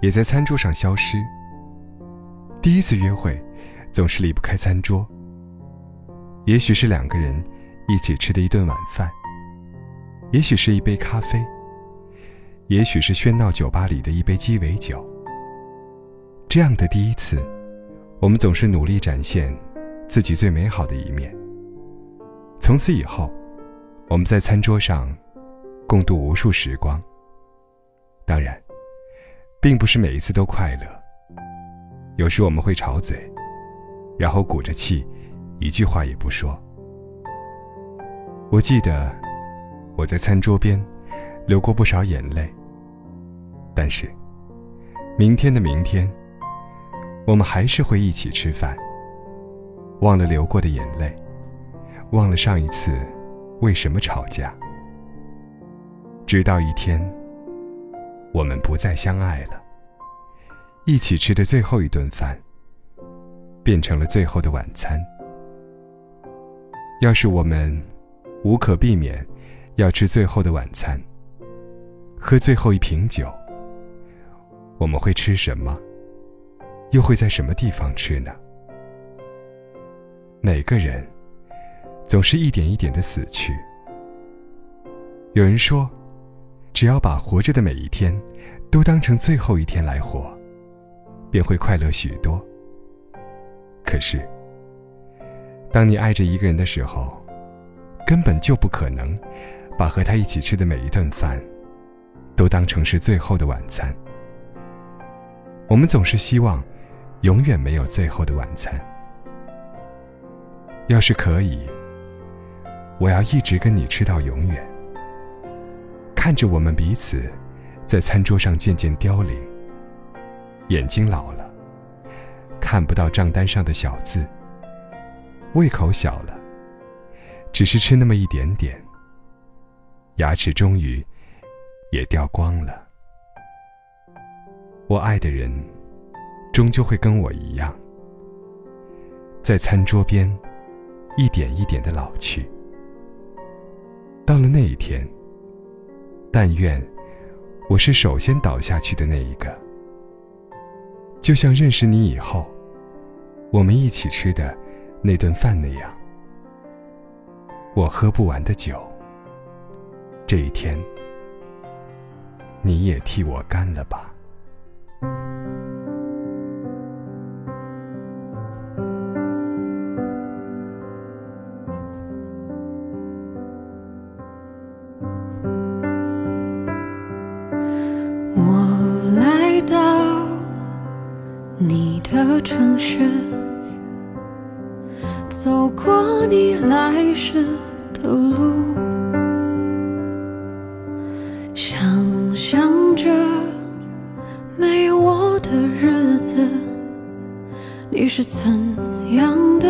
也在餐桌上消失。第一次约会总是离不开餐桌，也许是两个人一起吃的一顿晚饭，也许是一杯咖啡，也许是喧闹酒吧里的一杯鸡尾酒。这样的第一次，我们总是努力展现自己最美好的一面。从此以后，我们在餐桌上。共度无数时光。当然，并不是每一次都快乐。有时我们会吵嘴，然后鼓着气，一句话也不说。我记得我在餐桌边流过不少眼泪。但是，明天的明天，我们还是会一起吃饭。忘了流过的眼泪，忘了上一次为什么吵架。直到一天，我们不再相爱了。一起吃的最后一顿饭，变成了最后的晚餐。要是我们无可避免要吃最后的晚餐，喝最后一瓶酒，我们会吃什么？又会在什么地方吃呢？每个人总是一点一点的死去。有人说。只要把活着的每一天，都当成最后一天来活，便会快乐许多。可是，当你爱着一个人的时候，根本就不可能把和他一起吃的每一顿饭，都当成是最后的晚餐。我们总是希望，永远没有最后的晚餐。要是可以，我要一直跟你吃到永远。看着我们彼此，在餐桌上渐渐凋零。眼睛老了，看不到账单上的小字。胃口小了，只是吃那么一点点。牙齿终于也掉光了。我爱的人，终究会跟我一样，在餐桌边，一点一点的老去。到了那一天。但愿我是首先倒下去的那一个，就像认识你以后，我们一起吃的那顿饭那样。我喝不完的酒，这一天你也替我干了吧。你的城市，走过你来时的路，想象着没有我的日子，你是怎样的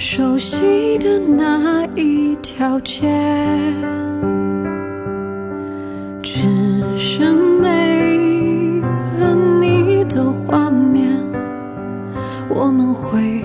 熟悉的那一条街，只是没了你的画面。我们会